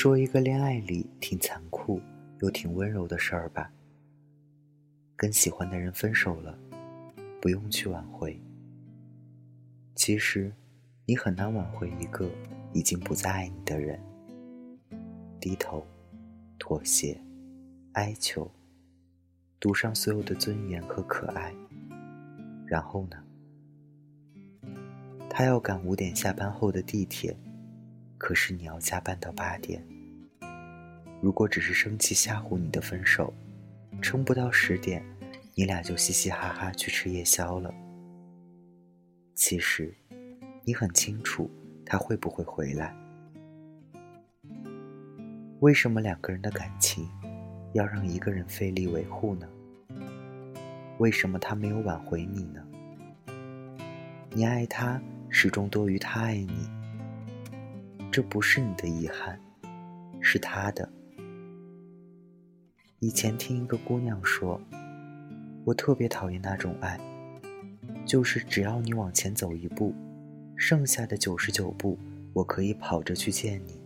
说一个恋爱里挺残酷又挺温柔的事儿吧。跟喜欢的人分手了，不用去挽回。其实，你很难挽回一个已经不再爱你的人。低头，妥协，哀求，赌上所有的尊严和可爱。然后呢？他要赶五点下班后的地铁。可是你要加班到八点。如果只是生气吓唬你的分手，撑不到十点，你俩就嘻嘻哈哈去吃夜宵了。其实，你很清楚他会不会回来。为什么两个人的感情要让一个人费力维护呢？为什么他没有挽回你呢？你爱他始终多于他爱你。这不是你的遗憾，是他的。以前听一个姑娘说，我特别讨厌那种爱，就是只要你往前走一步，剩下的九十九步我可以跑着去见你。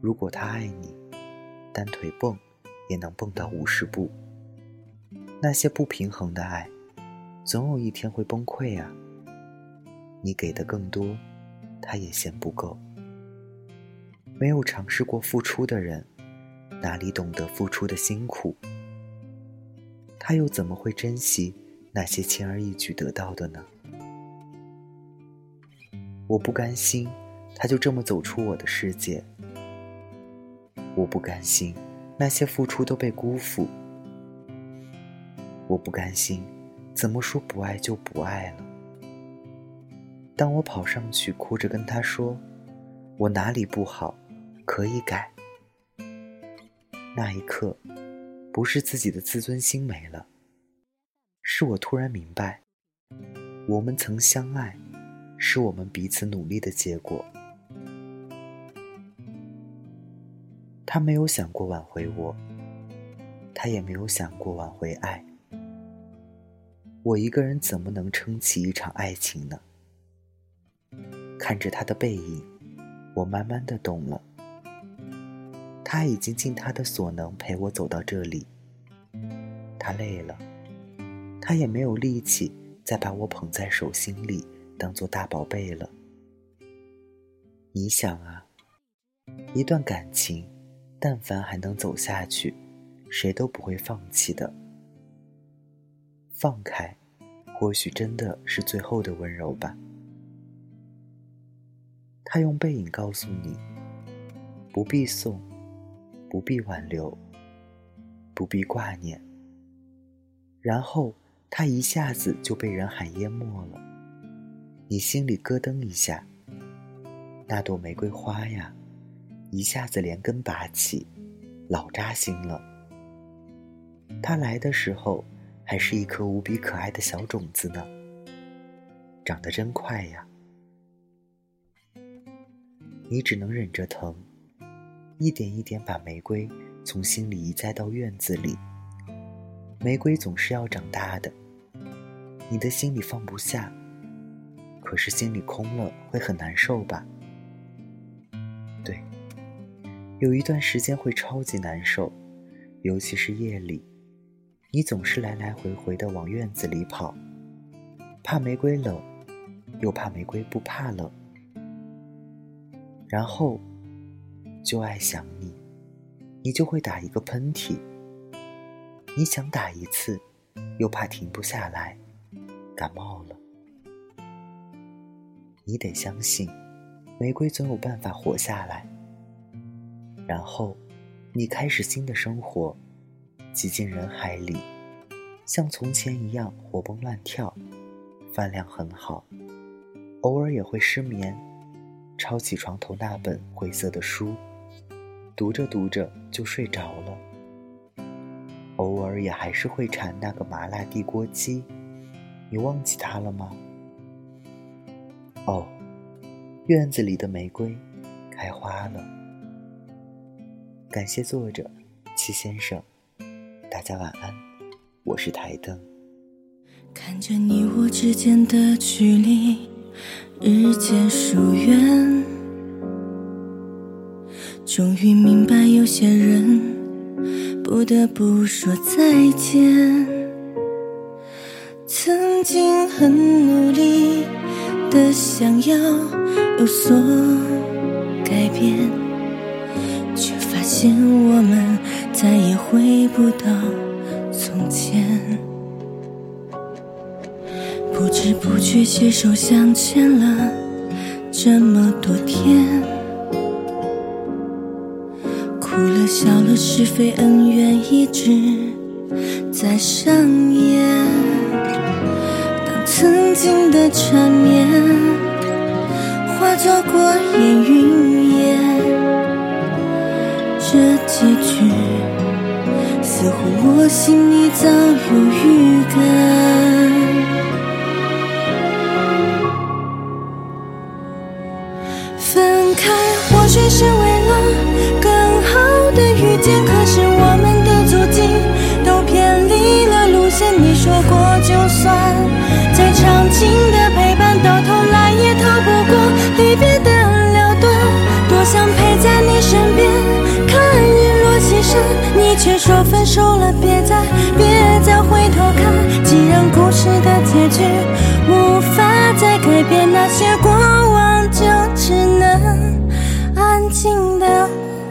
如果他爱你，单腿蹦也能蹦到五十步。那些不平衡的爱，总有一天会崩溃啊！你给的更多。他也嫌不够。没有尝试过付出的人，哪里懂得付出的辛苦？他又怎么会珍惜那些轻而易举得到的呢？我不甘心，他就这么走出我的世界。我不甘心，那些付出都被辜负。我不甘心，怎么说不爱就不爱了？当我跑上去哭着跟他说：“我哪里不好，可以改。”那一刻，不是自己的自尊心没了，是我突然明白，我们曾相爱，是我们彼此努力的结果。他没有想过挽回我，他也没有想过挽回爱。我一个人怎么能撑起一场爱情呢？看着他的背影，我慢慢的懂了。他已经尽他的所能陪我走到这里。他累了，他也没有力气再把我捧在手心里当做大宝贝了。你想啊，一段感情，但凡还能走下去，谁都不会放弃的。放开，或许真的是最后的温柔吧。他用背影告诉你：不必送，不必挽留，不必挂念。然后他一下子就被人海淹没了，你心里咯噔一下。那朵玫瑰花呀，一下子连根拔起，老扎心了。它来的时候还是一颗无比可爱的小种子呢，长得真快呀。你只能忍着疼，一点一点把玫瑰从心里移栽到院子里。玫瑰总是要长大的，你的心里放不下，可是心里空了会很难受吧？对，有一段时间会超级难受，尤其是夜里，你总是来来回回的往院子里跑，怕玫瑰冷，又怕玫瑰不怕冷。然后，就爱想你，你就会打一个喷嚏。你想打一次，又怕停不下来，感冒了。你得相信，玫瑰总有办法活下来。然后，你开始新的生活，挤进人海里，像从前一样活蹦乱跳，饭量很好，偶尔也会失眠。抄起床头那本灰色的书，读着读着就睡着了。偶尔也还是会馋那个麻辣地锅鸡，你忘记它了吗？哦，院子里的玫瑰开花了。感谢作者七先生，大家晚安，我是台灯。看着你我之间的距离。日渐疏远，终于明白，有些人不得不说再见。曾经很努力的想要有所改变，却发现我们再也回不到从前。不知不觉携手相牵了这么多天。哭了笑了，是非恩怨一直在上演。当曾经的缠绵化作过眼云烟，这结局似乎我心里早有预感。许是为了更好的遇见。可是我们的足迹都偏离了路线。你说过，就算再长情的陪伴，到头来也逃不过离别的了断。多想陪在你身边，看日落西山，你却说分手了，别再别再回头看。既然故事的结局无法再改变，那些过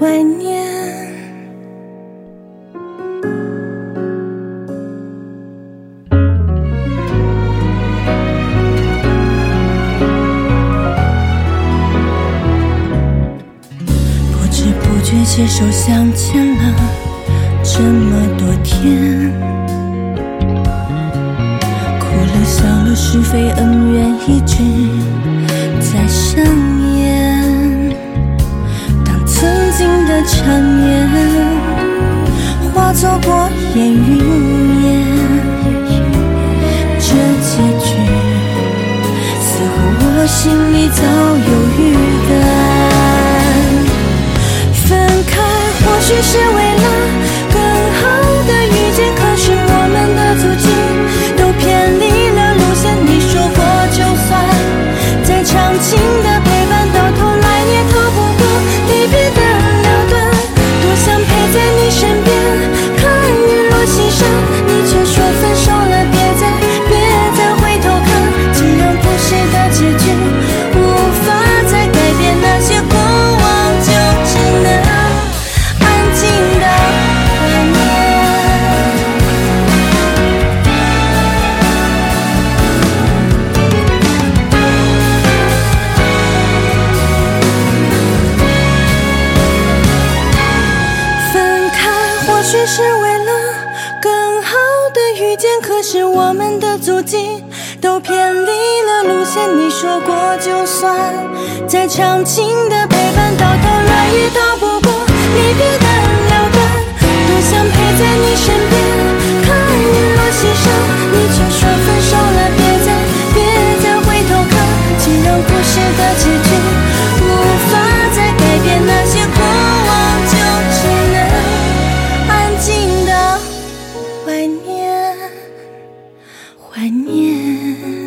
怀念。不知不觉携手相牵了这么多天，哭了笑了，是非恩怨一直在上遇见，可是我们的足迹都偏离了路线。你说过，就算再长情的陪伴，到头来也逃不过离别的了断。多想陪在你身边，怀念